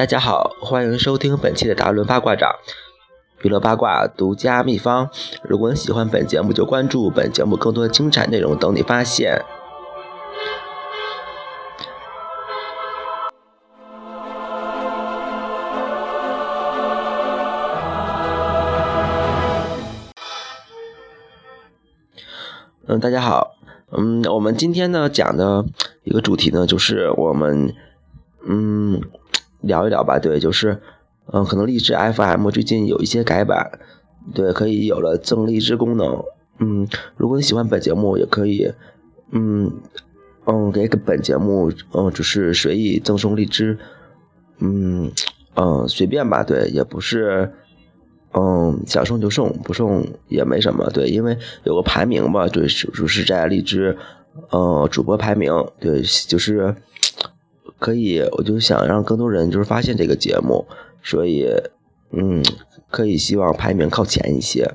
大家好，欢迎收听本期的达伦八卦掌娱乐八卦独家秘方。如果你喜欢本节目，就关注本节目更多的精彩内容等你发现。嗯，大家好，嗯，我们今天呢讲的一个主题呢，就是我们嗯聊一聊吧，对，就是嗯，可能荔枝 FM 最近有一些改版，对，可以有了赠荔枝功能，嗯，如果你喜欢本节目，也可以嗯嗯给本节目嗯就是随意赠送荔枝，嗯嗯随便吧，对，也不是。嗯，想送就送，不送也没什么。对，因为有个排名吧，对，就是在荔枝，呃，主播排名，对，就是可以，我就想让更多人就是发现这个节目，所以，嗯，可以希望排名靠前一些。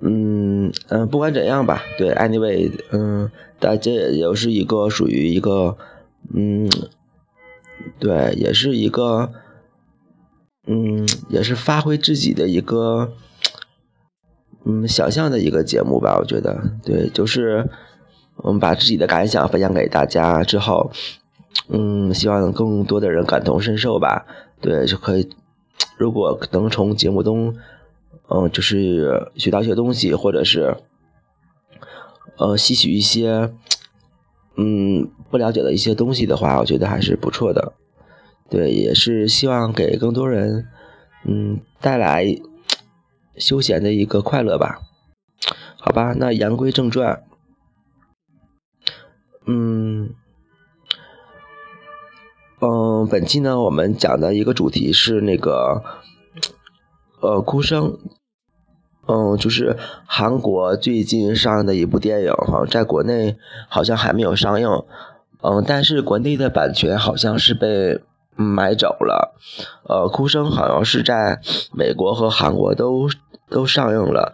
嗯嗯，不管怎样吧，对，anyway，嗯，但这也是一个属于一个，嗯，对，也是一个。嗯，也是发挥自己的一个，嗯，想象的一个节目吧。我觉得，对，就是我们把自己的感想分享给大家之后，嗯，希望更多的人感同身受吧。对，就可以，如果能从节目中，嗯，就是学到一些东西，或者是，呃，吸取一些，嗯，不了解的一些东西的话，我觉得还是不错的。对，也是希望给更多人，嗯，带来休闲的一个快乐吧。好吧，那言归正传，嗯，嗯，本期呢，我们讲的一个主题是那个，呃，哭声，嗯，就是韩国最近上映的一部电影，好像在国内好像还没有上映，嗯，但是国内的版权好像是被。买走了，呃，哭声好像是在美国和韩国都都上映了，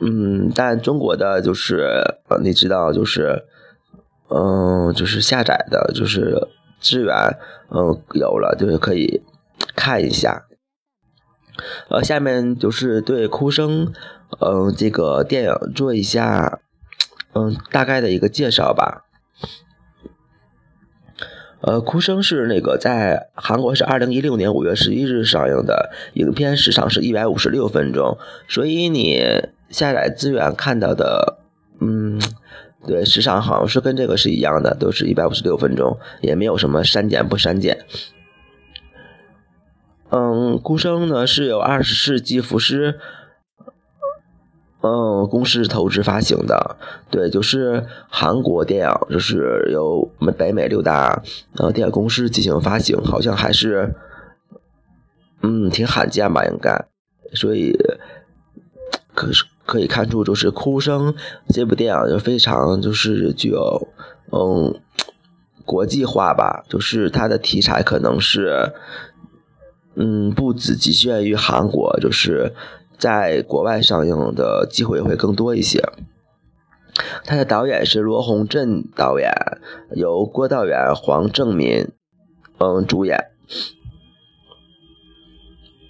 嗯，但中国的就是呃，你知道，就是嗯，就是下载的，就是资源，嗯，有了，就是可以看一下。呃，下面就是对哭声，嗯，这个电影做一下，嗯，大概的一个介绍吧。呃，哭声是那个在韩国是二零一六年五月十一日上映的，影片时长是一百五十六分钟，所以你下载资源看到的，嗯，对，时长好像是跟这个是一样的，都是一百五十六分钟，也没有什么删减不删减。嗯，哭声呢是有二十世纪福斯。嗯，公司投资发行的，对，就是韩国电影，就是由我们北美六大呃电影公司进行发行，好像还是嗯挺罕见吧，应该，所以可是可以看出，就是《哭声》这部电影就非常就是具有嗯国际化吧，就是它的题材可能是嗯不只局限于韩国，就是。在国外上映的机会会更多一些。他的导演是罗洪镇导演，由郭道远、黄正民嗯主演。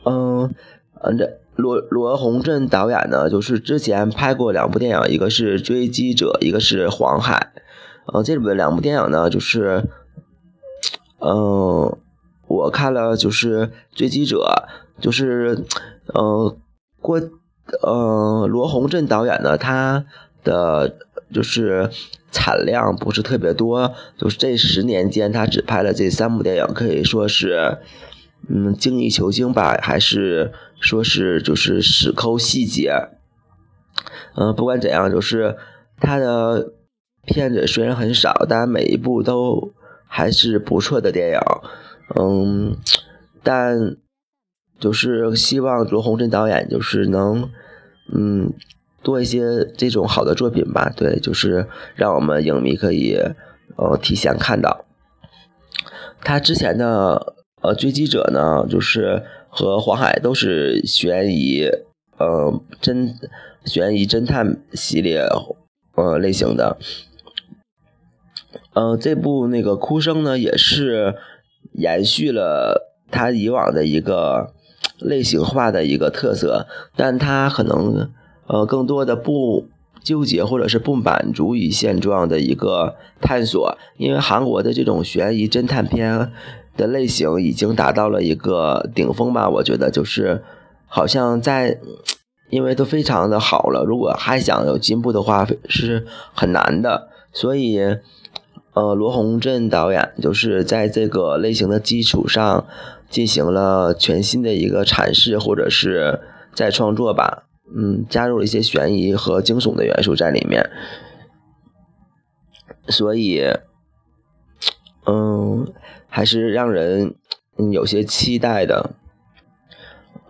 嗯嗯，这罗罗洪镇导演呢，就是之前拍过两部电影，一个是《追击者》，一个是《黄海》。嗯，这里面两部电影呢，就是嗯，我看了就是《追击者》，就是嗯。郭，呃，罗洪镇导演呢，他的就是产量不是特别多，就是这十年间他只拍了这三部电影，可以说是，嗯，精益求精吧，还是说是就是死抠细节，嗯，不管怎样，就是他的片子虽然很少，但每一部都还是不错的电影，嗯，但。就是希望罗洪镇导演就是能，嗯，多一些这种好的作品吧。对，就是让我们影迷可以呃提前看到。他之前的呃追击者呢，就是和黄海都是悬疑呃侦悬疑侦探系列呃类型的。嗯，这部那个哭声呢，也是延续了他以往的一个类型化的一个特色，但他可能呃更多的不纠结或者是不满足于现状的一个探索，因为韩国的这种悬疑侦探片的类型已经达到了一个顶峰吧，我觉得就是好像在。因为都非常的好了，如果还想有进步的话，是很难的。所以，呃，罗洪镇导演就是在这个类型的基础上进行了全新的一个阐释，或者是再创作吧。嗯，加入了一些悬疑和惊悚的元素在里面。所以，嗯，还是让人有些期待的。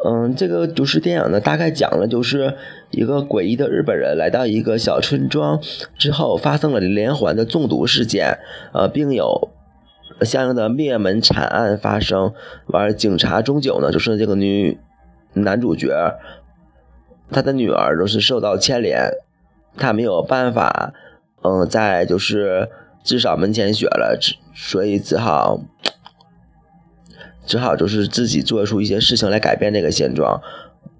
嗯，这个就是电影呢，大概讲了就是一个诡异的日本人来到一个小村庄之后，发生了连环的中毒事件，呃，并有相应的灭门惨案发生。完，警察终究呢，就是这个女男主角，他的女儿都是受到牵连，他没有办法，嗯，在就是至少门前雪了，所以只好。只好就是自己做出一些事情来改变这个现状，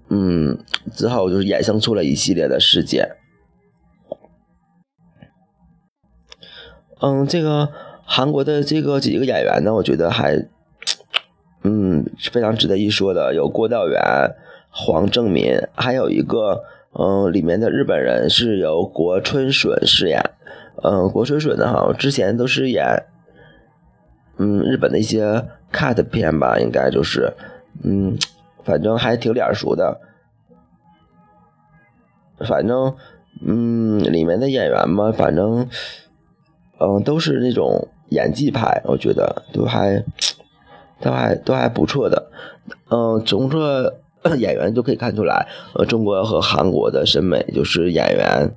嗯，之后就是衍生出了一系列的事件。嗯，这个韩国的这个几个演员呢，我觉得还，嗯，非常值得一说的，有郭道元、黄正民，还有一个，嗯，里面的日本人是由国春笋饰演。嗯，国春笋呢，好像之前都是演，嗯，日本的一些。cut 片吧，应该就是，嗯，反正还挺脸熟的，反正，嗯，里面的演员嘛，反正，嗯，都是那种演技派，我觉得都还，都还都还不错的，嗯，从这演员就可以看出来，呃，中国和韩国的审美就是演员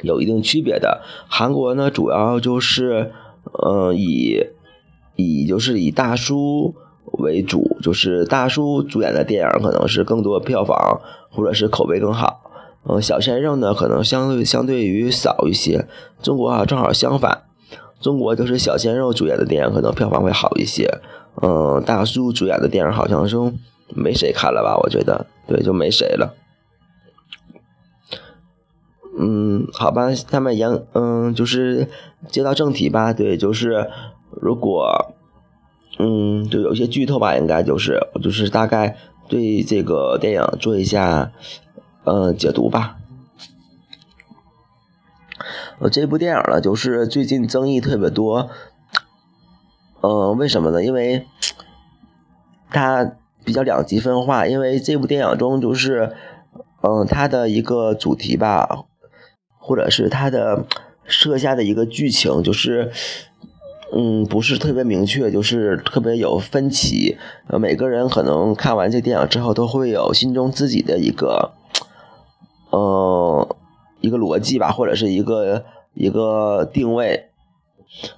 有一定区别的，韩国呢主要就是，嗯，以。以就是以大叔为主，就是大叔主演的电影可能是更多票房或者是口碑更好。嗯，小鲜肉呢可能相对相对于少一些。中国啊正好相反，中国就是小鲜肉主演的电影可能票房会好一些。嗯，大叔主演的电影好像是没谁看了吧？我觉得对，就没谁了。嗯，好吧，下面言嗯就是接到正题吧。对，就是。如果，就有些剧透吧，应该就是，就是大概对这个电影做一下，嗯，解读吧。呃，这部电影呢，就是最近争议特别多，嗯，为什么呢？因为它比较两极分化，因为这部电影中就是，嗯，它的一个主题吧，或者是它的设下的一个剧情就是。嗯，不是特别明确，就是特别有分歧。呃，每个人可能看完这电影之后，都会有心中自己的一个，呃，一个逻辑吧，或者是一个一个定位。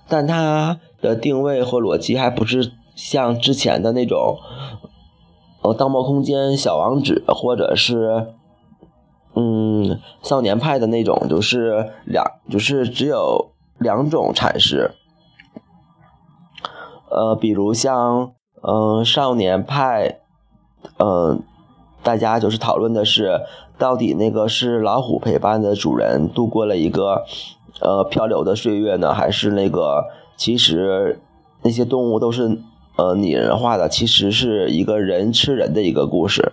但它的定位和逻辑还不是像之前的那种，呃，《盗梦空间》《小王子》或者是，嗯，少年派的那种，就是两，就是只有两种阐释。呃，比如像，嗯，少年派，嗯，大家就是讨论的是，到底那个是老虎陪伴的主人度过了一个，呃，漂流的岁月呢，还是那个其实那些动物都是呃拟人化的，其实是一个人吃人的一个故事。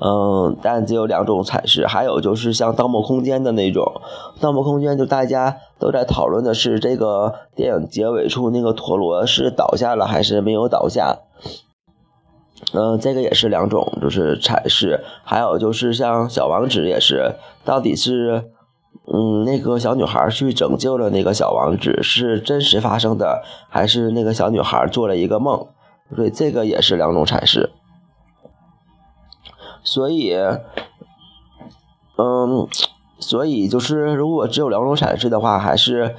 嗯，但只有两种阐释，还有就是像《盗梦空间》的那种，《盗梦空间》就大家都在讨论的是这个电影结尾处那个陀螺是倒下了还是没有倒下。嗯，这个也是两种就是阐释，还有就是像《小王子》也是，到底是嗯那个小女孩去拯救了那个小王子是真实发生的，还是那个小女孩做了一个梦？所以，这个也是两种阐释。所以，嗯，所以就是，如果只有两种阐释的话，还是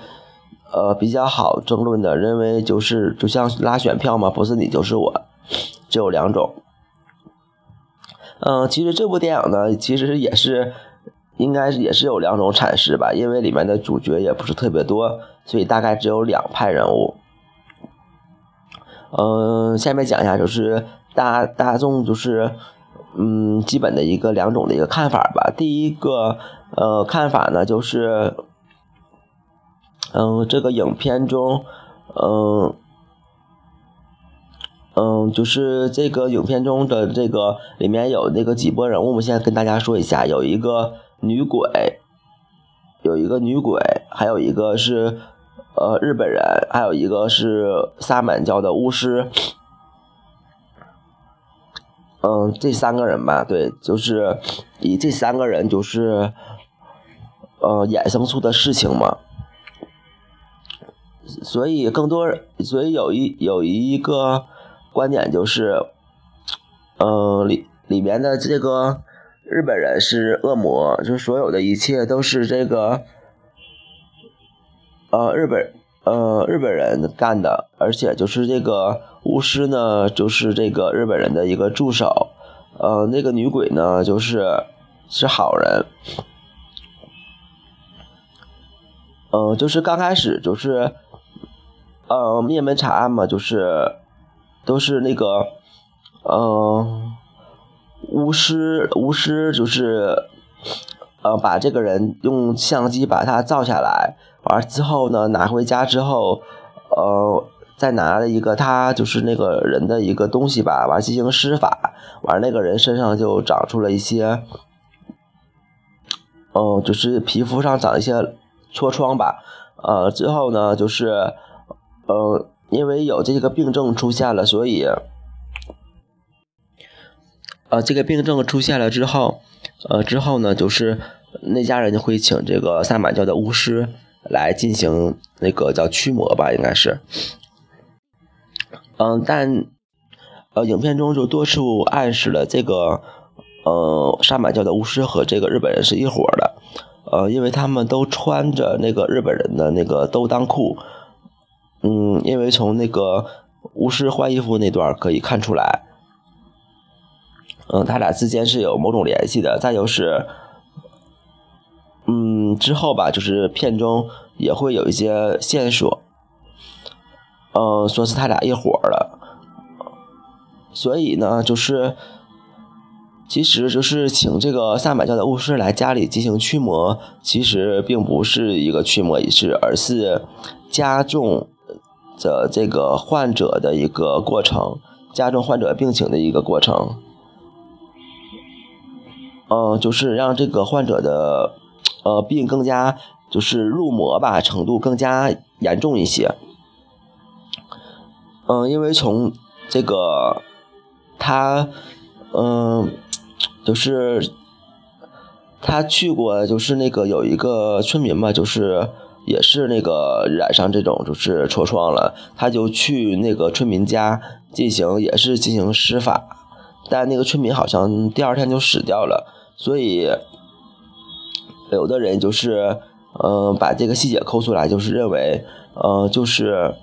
呃比较好争论的。认为就是就像拉选票嘛，不是你就是我，只有两种。嗯，其实这部电影呢，其实也是应该也是有两种阐释吧，因为里面的主角也不是特别多，所以大概只有两派人物。嗯，下面讲一下就是大大众就是嗯基本的一个两种的一个看法吧。第一个呃看法呢就是嗯这个影片中嗯嗯就是这个影片中的这个里面有那个几波人物，我们现在跟大家说一下，有一个。女鬼，有一个女鬼，还有一个是呃日本人，还有一个是萨满教的巫师。嗯，这三个人吧，对，就是以这三个人就是呃衍生出的事情嘛。所以更多，所以有一有一个观点就是，嗯里里面的这个。日本人是恶魔，就所有的一切都是这个，呃，日本呃日本人干的，而且就是这个巫师呢，就是这个日本人的一个助手，呃，那个女鬼呢，就是是好人，嗯，就是刚开始就是，呃，灭门查案嘛，就是都是那个，嗯。巫师，巫师就是，呃，把这个人用相机把他照下来，完之后呢，拿回家之后，呃，再拿了一个他就是那个人的一个东西吧，完进行施法，完那个人身上就长出了一些，嗯，就是皮肤上长一些痤疮吧，呃，之后呢，就是，呃，因为有这个病症出现了，所以。呃，这个病症出现了之后，呃，之后呢，就是那家人就会请这个萨满教的巫师来进行那个叫驱魔吧，应该是。嗯，但呃，影片中就多处暗示了这个呃萨满教的巫师和这个日本人是一伙的，呃，因为他们都穿着那个日本人的那个兜裆裤，嗯，因为从那个巫师换衣服那段可以看出来。嗯，他俩之间是有某种联系的。再就是，嗯，之后吧，就是片中也会有一些线索，嗯，说是他俩一伙的。所以呢，就是，其实就是请这个萨满教的巫师来家里进行驱魔，其实并不是一个驱魔仪式，而是加重的这个患者的一个过程，加重患者病情的一个过程。嗯，就是让这个患者的呃病更加就是入魔吧，程度更加严重一些。嗯，因为从这个他嗯，就是他去过，就是那个有一个村民嘛，就是也是那个染上这种就是痤疮了，他就去那个村民家进行也是进行施法，但那个村民好像第二天就死掉了。所以，有的人就是，嗯，把这个细节抠出来，就是认为，嗯，就是，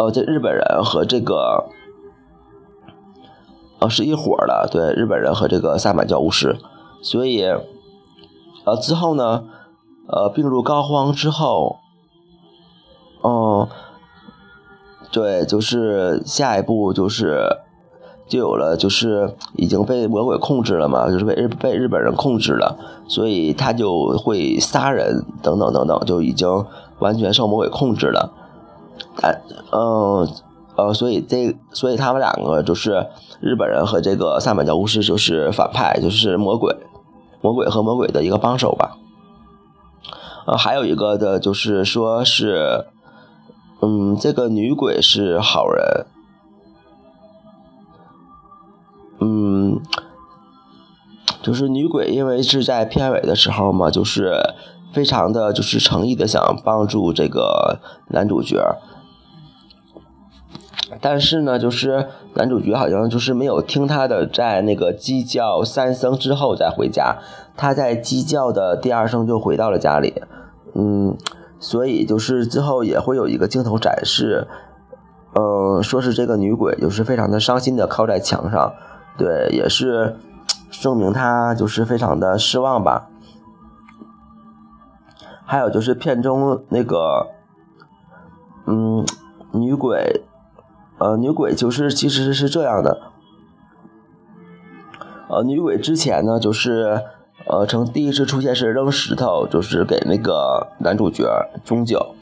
呃，这日本人和这个，呃，是一伙的，对，日本人和这个萨满教巫师。所以，呃，之后呢，呃，病入膏肓之后，嗯，对，就是下一步就是。就有了，就是已经被魔鬼控制了嘛，就是被日被日本人控制了，所以他就会杀人等等等等，就已经完全受魔鬼控制了。但，嗯，呃，所以这所以他们两个就是日本人和这个萨满教巫师就是反派，就是魔鬼，魔鬼和魔鬼的一个帮手吧。呃，还有一个的就是说是，嗯，这个女鬼是好人。嗯，就是女鬼，因为是在片尾的时候嘛，就是非常的就是诚意的想帮助这个男主角，但是呢，就是男主角好像就是没有听他的，在那个鸡叫三声之后再回家，他在鸡叫的第二声就回到了家里，嗯，所以就是之后也会有一个镜头展示，嗯，说是这个女鬼就是非常的伤心的靠在墙上。对，也是，证明他就是非常的失望吧。还有就是片中那个，嗯，女鬼，呃，女鬼就是其实是这样的，呃，女鬼之前呢就是，呃，从第一次出现是扔石头，就是给那个男主角钟九，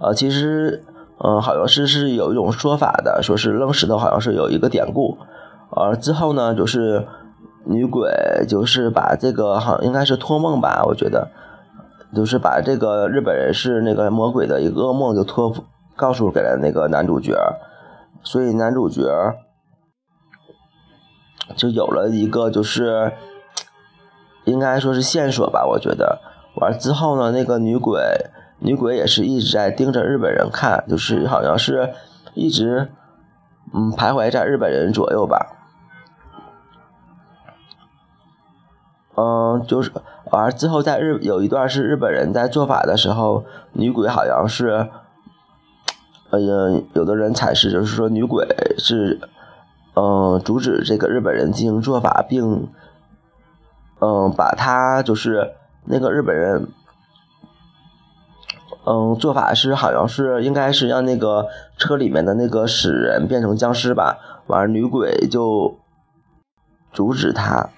呃，其实，嗯，好像是是有一种说法的，说是扔石头好像是有一个典故，呃，之后呢就是。女鬼就是把这个，好像应该是托梦吧，我觉得，就是把这个日本人是那个魔鬼的一个噩梦，就托付告诉给了那个男主角，所以男主角就有了一个就是应该说是线索吧，我觉得。完之后呢，那个女鬼女鬼也是一直在盯着日本人看，就是好像是一直嗯徘徊在日本人左右吧。嗯，就是完之后，在日有一段是日本人在做法的时候，女鬼好像是，呃，有的人阐释就是说女鬼是，嗯，阻止这个日本人进行做法，并，嗯，把他就是那个日本人，嗯，做法是好像是应该是让那个车里面的那个死人变成僵尸吧，完女鬼就阻止他。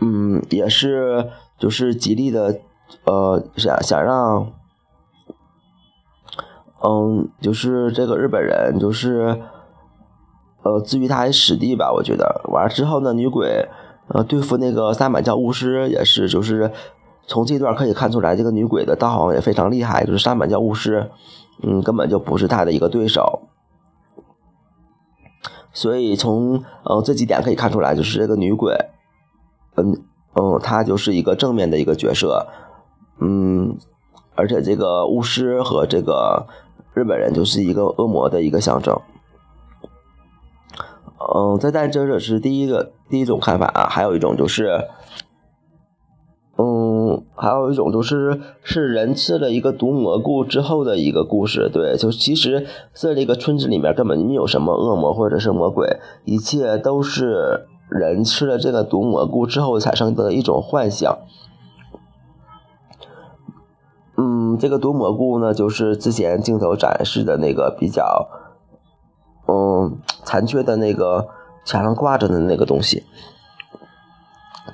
嗯，也是，就是极力的，呃，想想让，嗯，就是这个日本人，就是，呃，至于他史地吧，我觉得完了之后呢，女鬼，呃，对付那个三满教巫师也是，就是从这段可以看出来，这个女鬼的道行也非常厉害，就是三满教巫师，嗯，根本就不是他的一个对手，所以从呃这几点可以看出来，就是这个女鬼。嗯嗯，他就是一个正面的一个角色，嗯，而且这个巫师和这个日本人就是一个恶魔的一个象征。嗯，再但这是第一个第一种看法啊，还有一种就是，嗯，还有一种就是是人吃了一个毒蘑菇之后的一个故事。对，就其实在这个村子里面根本没有什么恶魔或者是魔鬼，一切都是。人吃了这个毒蘑菇之后产生的一种幻想，这个毒蘑菇呢，就是之前镜头展示的那个比较，嗯，残缺的那个墙上挂着的那个东西。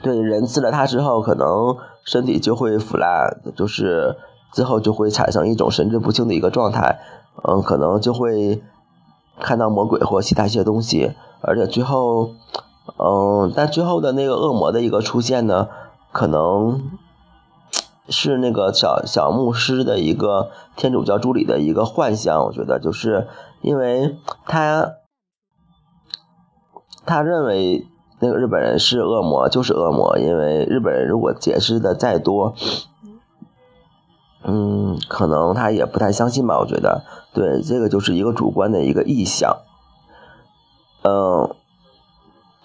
对，人吃了它之后，可能身体就会腐烂，就是之后就会产生一种神志不清的一个状态，嗯，可能就会看到魔鬼或其他一些东西，而且最后。嗯，但最后的那个恶魔的一个出现呢，可能是那个小小牧师的一个天主教助理的一个幻想。我觉得，就是因为他他认为那个日本人是恶魔，就是恶魔。因为日本人如果解释的再多，嗯，可能他也不太相信吧。我觉得，对，这个就是一个主观的一个意向。嗯。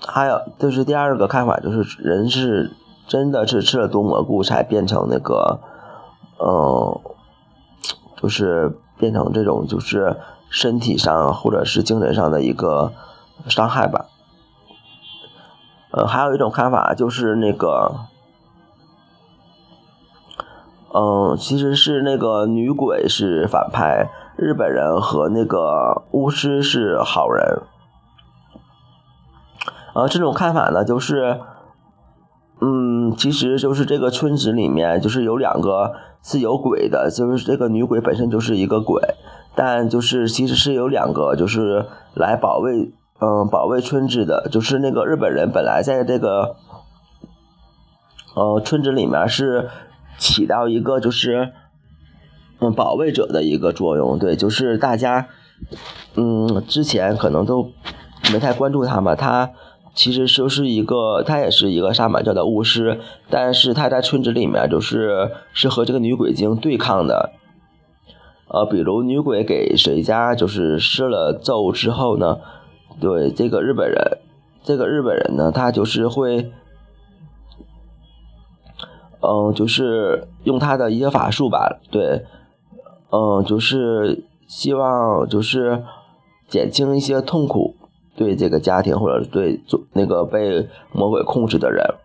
还有就是第二个看法，就是人是真的是吃了毒蘑菇才变成那个，嗯，就是变成这种就是身体上或者是精神上的一个伤害吧。呃，还有一种看法就是那个，嗯，其实是那个女鬼是反派，日本人和那个巫师是好人。呃，这种看法呢，就是，嗯，其实就是这个村子里面就是有两个是有鬼的，就是这个女鬼本身就是一个鬼，但就是其实是有两个就是来保卫，嗯，保卫村子的，就是那个日本人本来在这个，呃，村子里面是起到一个就是，嗯，保卫者的一个作用，对，就是大家，嗯，之前可能都没太关注他嘛，他。其实就是一个，他也是一个萨满教的巫师，但是他在村子里面就是是和这个女鬼精对抗的。呃，比如女鬼给谁家就是施了咒之后呢，对这个日本人，这个日本人呢，他就是会，嗯，就是用他的一些法术吧，对，嗯，就是希望就是减轻一些痛苦。对这个家庭或者对做那个被魔鬼控制的人。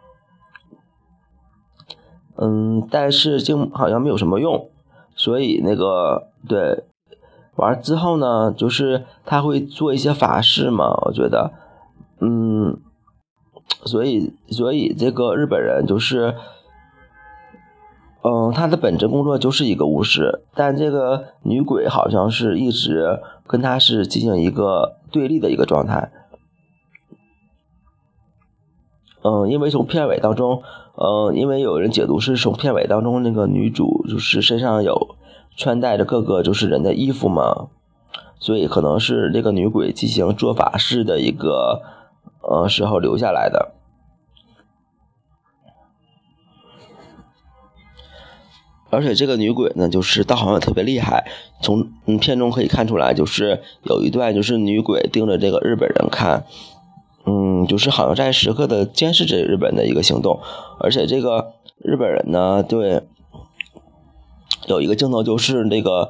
嗯，但是就好像没有什么用，所以那个对，完之后呢，就是他会做一些法事嘛，我觉得，嗯，所以所以这个日本人就是，嗯，他的本职工作就是一个巫师，但这个女鬼好像是一直跟他是进行一个对立的一个状态。嗯，因为从片尾当中，嗯，因为有人解读是从片尾当中那个女主就是身上有穿戴着各个就是人的衣服嘛，所以可能是这个女鬼进行做法事的一个呃时候留下来的。而且这个女鬼呢，就是道行也特别厉害，从嗯片中可以看出来，就是有一段就是女鬼盯着这个日本人看。嗯，就是好像在时刻的监视着日本的一个行动，而且这个日本人呢，对，有一个镜头就是那个，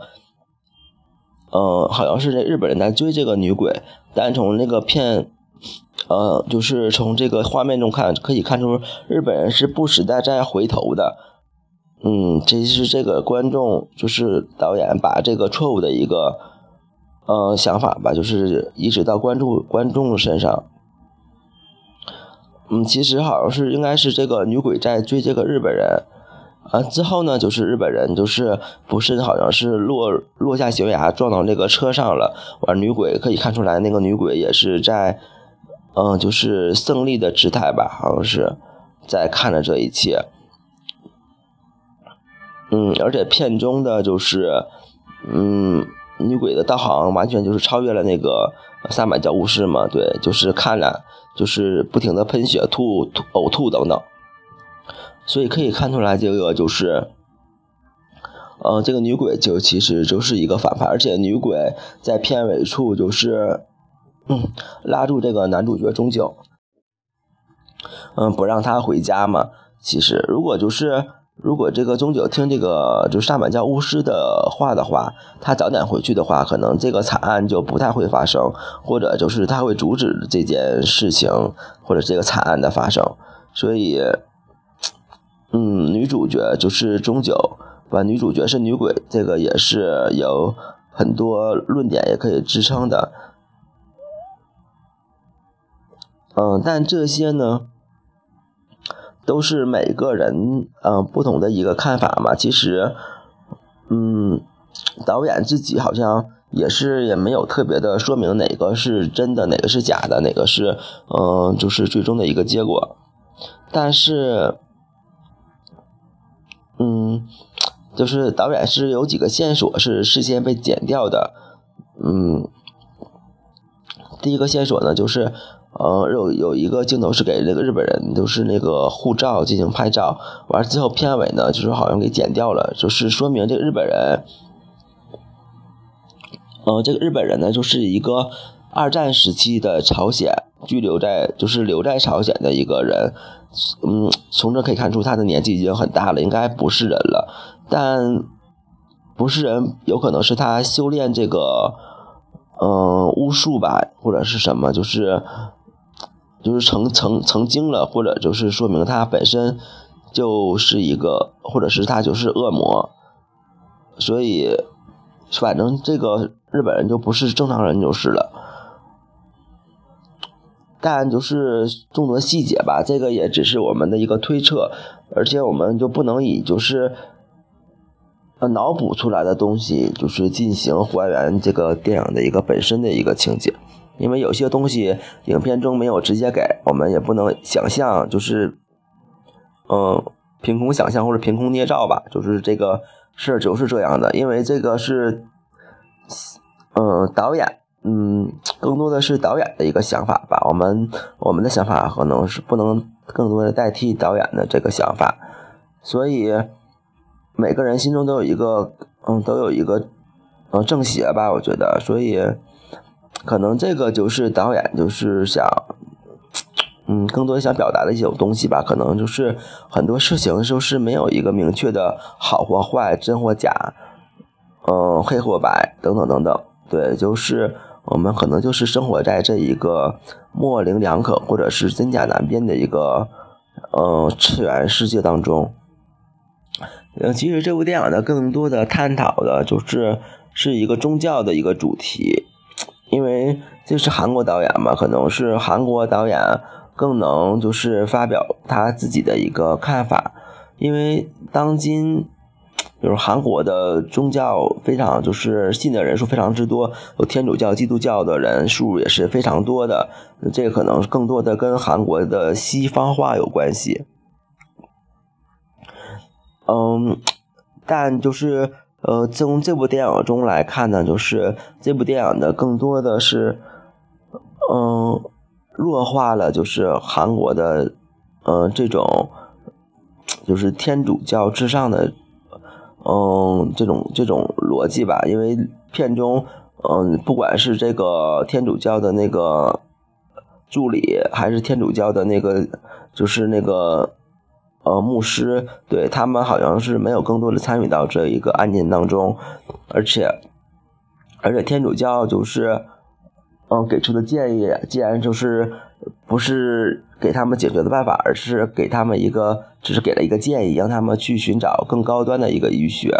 呃，好像是这日本人在追这个女鬼，但从那个片，呃，就是从这个画面中看，可以看出日本人是不时的在回头的。嗯，这是这个观众，就是导演把这个错误的一个，呃，想法吧，就是移植到观众观众身上。嗯，其实好像是应该是这个女鬼在追这个日本人，啊，之后呢，就是日本人就是不是好像是落落下悬崖撞到那个车上了，完女鬼可以看出来那个女鬼也是在，嗯，就是胜利的姿态吧，好像是在看着这一切，嗯，而且片中的就是，嗯，女鬼的道行完全就是超越了那个三百教巫师嘛，对，就是看了。就是不停的喷血、吐、吐、呕吐等等，所以可以看出来，这个就是，呃，这个女鬼就其实就是一个反派，而且女鬼在片尾处就是，嗯，拉住这个男主角钟九，嗯，不让他回家嘛。其实如果就是。如果这个钟九听这个就是萨满教巫师的话的话，他早点回去的话，可能这个惨案就不太会发生，或者就是他会阻止这件事情或者这个惨案的发生。所以，嗯，女主角就是钟九，把？女主角是女鬼，这个也是有很多论点也可以支撑的。嗯，但这些呢？都是每个人呃不同的一个看法嘛。其实，嗯，导演自己好像也是也没有特别的说明哪个是真的，哪个是假的，哪个是嗯就是最终的一个结果。但是，嗯，就是导演是有几个线索是事先被剪掉的。嗯，第一个线索呢就是。呃，有有一个镜头是给这个日本人，就是那个护照进行拍照，完了之后片尾呢，就是好像给剪掉了，就是说明这个日本人，呃，这个日本人呢，就是一个二战时期的朝鲜居留在，就是留在朝鲜的一个人，嗯，从这可以看出他的年纪已经很大了，应该不是人了，但不是人，有可能是他修炼这个，嗯，巫术吧，或者是什么，就是。就是成成成精了，或者就是说明他本身就是一个，或者是他就是恶魔，所以反正这个日本人就不是正常人就是了。但就是众多细节吧，这个也只是我们的一个推测，而且我们就不能以就是呃脑补出来的东西，就是进行还原这个电影的一个本身的一个情节。因为有些东西影片中没有直接给我们，也不能想象，就是，嗯，凭空想象或者凭空捏造吧，就是这个事儿就是这样的。因为这个是，嗯，导演，嗯，更多的是导演的一个想法吧。我们我们的想法可能是不能更多的代替导演的这个想法，所以每个人心中都有一个，嗯，都有一个，嗯，正邪吧，我觉得，所以。可能这个就是导演就是想，嗯，更多想表达的一种东西吧。可能就是很多事情就是没有一个明确的好或坏、真或假，嗯，黑或白等等等等。对，就是我们可能就是生活在这一个模棱两可或者是真假难辨的一个呃次元世界当中。嗯，其实这部电影呢，更多的探讨的就是是一个宗教的一个主题，因为这是韩国导演嘛，可能是韩国导演更能就是发表他自己的一个看法，因为当今。就是韩国的宗教非常，就是信的人数非常之多，有天主教、基督教的人数也是非常多的。这可能更多的跟韩国的西方化有关系。嗯，但就是呃，从这部电影中来看呢，就是这部电影的更多的是，嗯，弱化了就是韩国的，嗯，这种就是天主教至上的。嗯，这种这种逻辑吧，因为片中，嗯，不管是这个天主教的那个助理，还是天主教的那个，就是那个呃牧师，对他们好像是没有更多的参与到这一个案件当中，而且而且天主教就是，嗯，给出的建议，既然就是不是。给他们解决的办法，而是给他们一个，只是给了一个建议，让他们去寻找更高端的一个医学。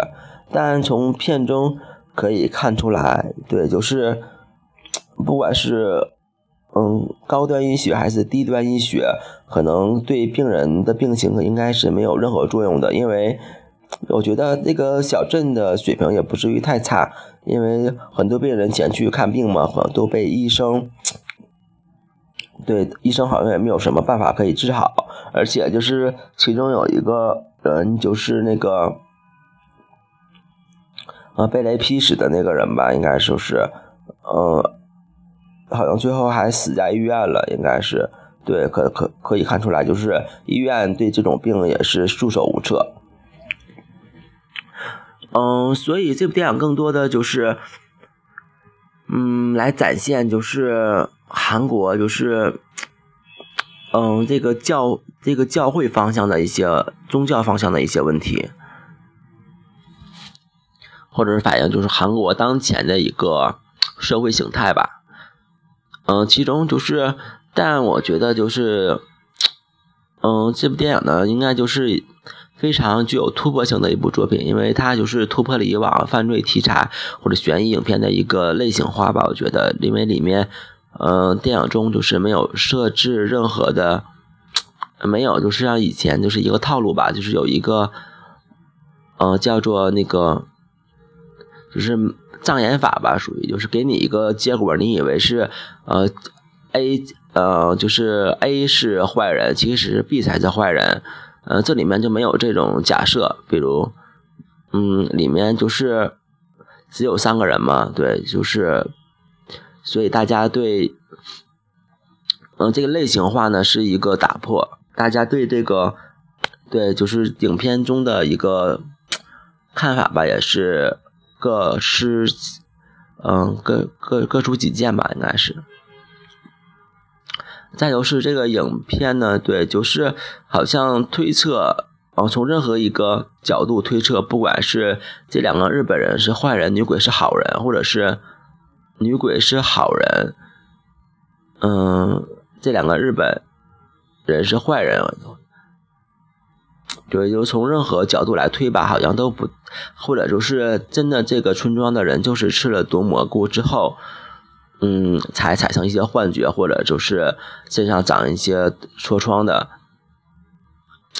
但从片中可以看出来，对，就是不管是嗯高端医学还是低端医学，可能对病人的病情应该是没有任何作用的。因为我觉得那个小镇的水平也不至于太差，因为很多病人前去看病嘛，可能都被医生。对，医生好像也没有什么办法可以治好，而且就是其中有一个人，就是那个，呃，被雷劈死的那个人吧，应该说是，呃，好像最后还死在医院了，应该是，对，可可可以看出来，就是医院对这种病也是束手无策。嗯，所以这部电影更多的就是，嗯，来展现就是。韩国就是，嗯，这个教这个教会方向的一些宗教方向的一些问题，或者是反映就是韩国当前的一个社会形态吧。嗯，其中就是，但我觉得就是，嗯，这部电影呢，应该就是非常具有突破性的一部作品，因为它就是突破了以往犯罪题材或者悬疑影片的一个类型化吧。我觉得，因为里面。嗯，电影中就是没有设置任何的，没有，就是像以前就是一个套路吧，就是有一个，嗯，叫做那个，就是障眼法吧，属于就是给你一个结果，你以为是呃 A，呃，就是 A 是坏人，其实 B 才是坏人，呃，这里面就没有这种假设，比如，嗯，里面就是只有三个人嘛，对，就是。所以大家对，嗯，这个类型化呢是一个打破，大家对这个，对，就是影片中的一个看法吧，也是各施，嗯，各各各抒己见吧，应该是。再就是这个影片呢，对，就是好像推测，哦，从任何一个角度推测，不管是这两个日本人是坏人，女鬼是好人，或者是。女鬼是好人，嗯，这两个日本人是坏人，对，就从任何角度来推吧，好像都不，或者就是真的这个村庄的人就是吃了毒蘑菇之后，嗯，才产生一些幻觉，或者就是身上长一些痤疮的。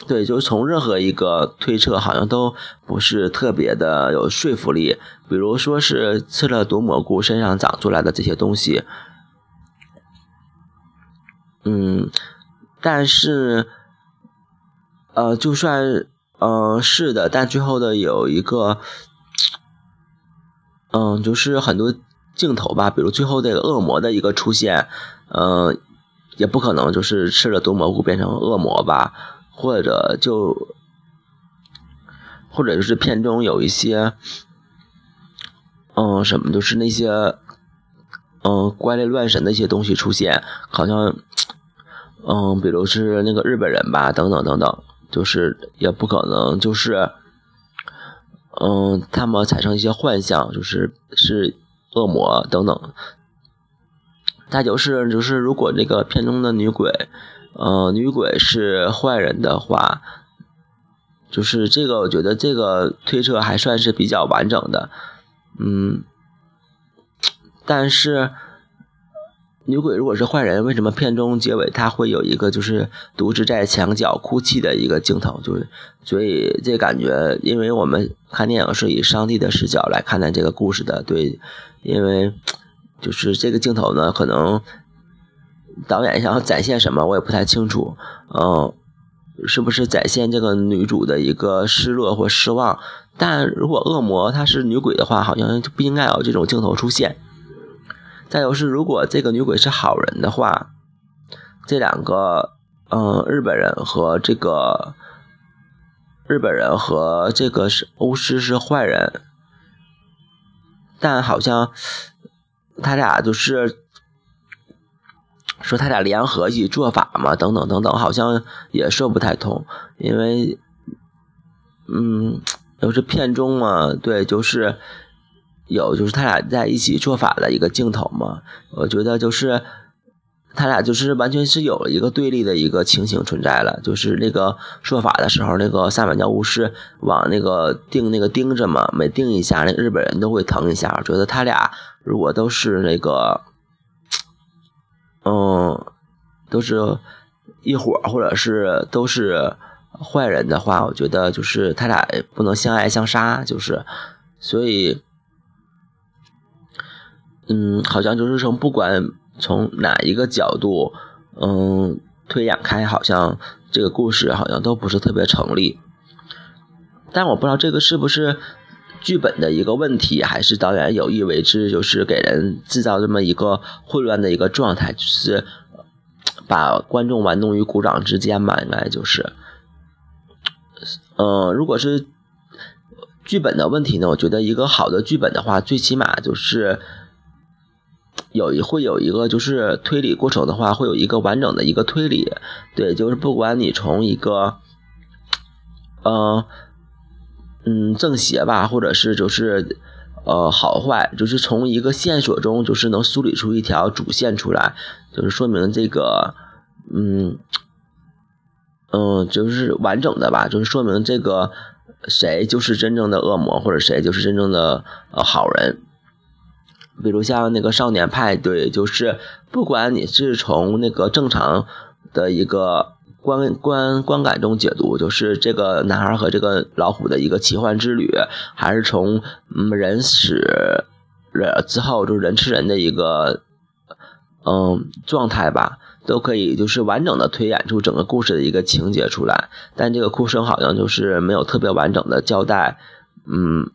对，就是从任何一个推测，好像都不是特别的有说服力。比如说是吃了毒蘑菇身上长出来的这些东西，嗯，但是，呃，就算嗯是的，但最后的有一个，嗯，就是很多镜头吧，比如最后这个恶魔的一个出现，嗯，也不可能就是吃了毒蘑菇变成恶魔吧。或者就，或者就是片中有一些，嗯，什么就是那些，嗯，怪力乱神的一些东西出现，好像，嗯，比如是那个日本人吧，等等等等，就是也不可能就是，嗯，他们产生一些幻象，就是是恶魔等等，再就是就是如果这个片中的女鬼，呃，女鬼是坏人的话，就是这个我觉得这个推测还算是比较完整的，嗯，但是。女鬼如果是坏人，为什么片中结尾他会有一个就是独自在墙角哭泣的一个镜头？就是所以这感觉，因为我们看电影是以上帝的视角来看待这个故事的，对，因为就是这个镜头呢，可能导演想要展现什么，我也不太清楚。嗯，是不是展现这个女主的一个失落或失望？但如果恶魔她是女鬼的话，好像就不应该有这种镜头出现。再有是，如果这个女鬼是好人的话，这两个，嗯，日本人和这个日本人和这个是巫师是坏人，但好像他俩就是说他俩联合一起做法嘛，等等等等，好像也说不太通，因为，嗯，就是片中嘛，对，就是。有就是他俩在一起做法的一个镜头嘛，我觉得就是他俩就是完全是有了一个对立的一个情形存在了，就是那个说法的时候，那个萨满教巫师往那个钉那个钉着嘛，每钉一下，那日本人都会疼一下。觉得他俩如果都是那个，嗯，都是一伙或者是都是坏人的话，我觉得就是他俩不能相爱相杀，就是所以。嗯，好像就是从不管从哪一个角度，嗯，推演开，好像这个故事好像都不是特别成立。但我不知道这个是不是剧本的一个问题，还是导演有意为之，就是给人制造这么一个混乱的一个状态，就是把观众玩弄于股掌之间嘛，应该就是。嗯，如果是剧本的问题呢，我觉得一个好的剧本的话，最起码就是。有一会有一个就是推理过程的话，会有一个完整的一个推理，对，就是不管你从一个，呃，嗯，正邪吧，或者是就是呃好坏，就是从一个线索中就是能梳理出一条主线出来，就是说明这个，嗯，嗯，就是完整的吧，就是说明这个谁就是真正的恶魔，或者谁就是真正的呃好人。比如像那个少年派对，就是不管你是从那个正常的一个观观观感中解读，就是这个男孩和这个老虎的一个奇幻之旅，还是从嗯人死人之后就是人吃人的一个嗯状态吧，都可以就是完整的推演出整个故事的一个情节出来。但这个哭声好像就是没有特别完整的交代，嗯，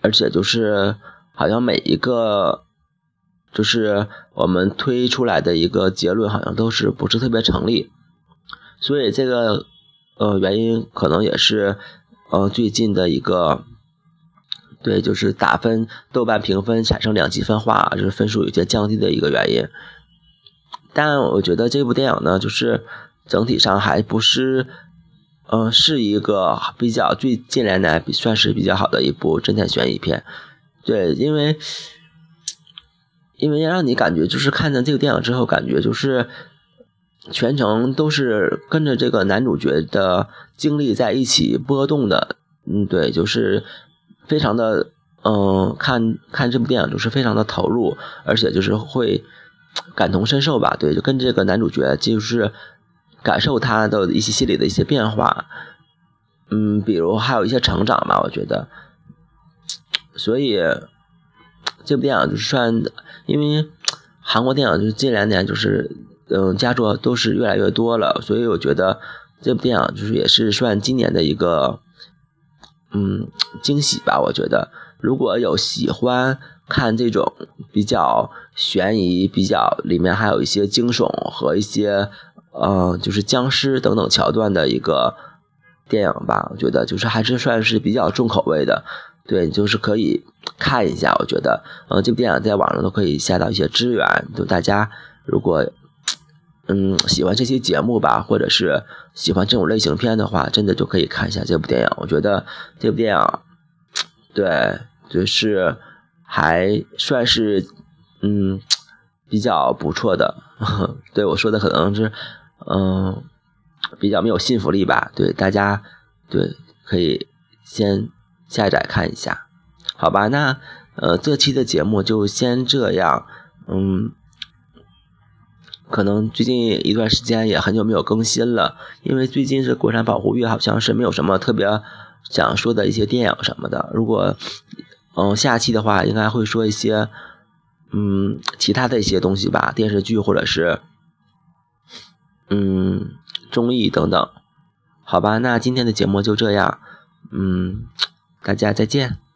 而且就是好像每一个。就是我们推出来的一个结论，好像都是不是特别成立，所以这个呃原因可能也是呃最近的一个对，就是打分豆瓣评分产生两极分化，就是分数有些降低的一个原因。但我觉得这部电影呢，就是整体上还不是呃是一个比较最近年来算是比较好的一部侦探悬疑片，对，因为。因为让你感觉就是看见这个电影之后，感觉就是全程都是跟着这个男主角的经历在一起波动的，嗯，对，就是非常的，嗯，看看这部电影就是非常的投入，而且就是会感同身受吧，对，就跟这个男主角就是感受他的一些心理的一些变化，嗯，比如还有一些成长吧，我觉得，所以。这部电影就是算，因为韩国电影就是近两年就是嗯佳作都是越来越多了，所以我觉得这部电影就是也是算今年的一个嗯惊喜吧。我觉得如果有喜欢看这种比较悬疑、比较里面还有一些惊悚和一些嗯就是僵尸等等桥段的一个电影吧，我觉得就是还是算是比较重口味的。对，就是可以看一下，我觉得，嗯，这部电影在网上都可以下到一些资源，就大家如果，嗯，喜欢这期节目吧，或者是喜欢这种类型片的话，真的就可以看一下这部电影。我觉得这部电影，对，就是还算是，嗯，比较不错的。对我说的可能是嗯比较没有信服力吧。对大家对可以先下载看一下，好吧？那呃这期的节目就先这样，嗯。可能最近一段时间也很久没有更新了，因为最近是国产保护月，好像是没有什么特别想说的一些电影什么的。如果嗯下期的话，应该会说一些嗯其他的一些东西吧，电视剧或者是嗯综艺等等。好吧，那今天的节目就这样，嗯，大家再见。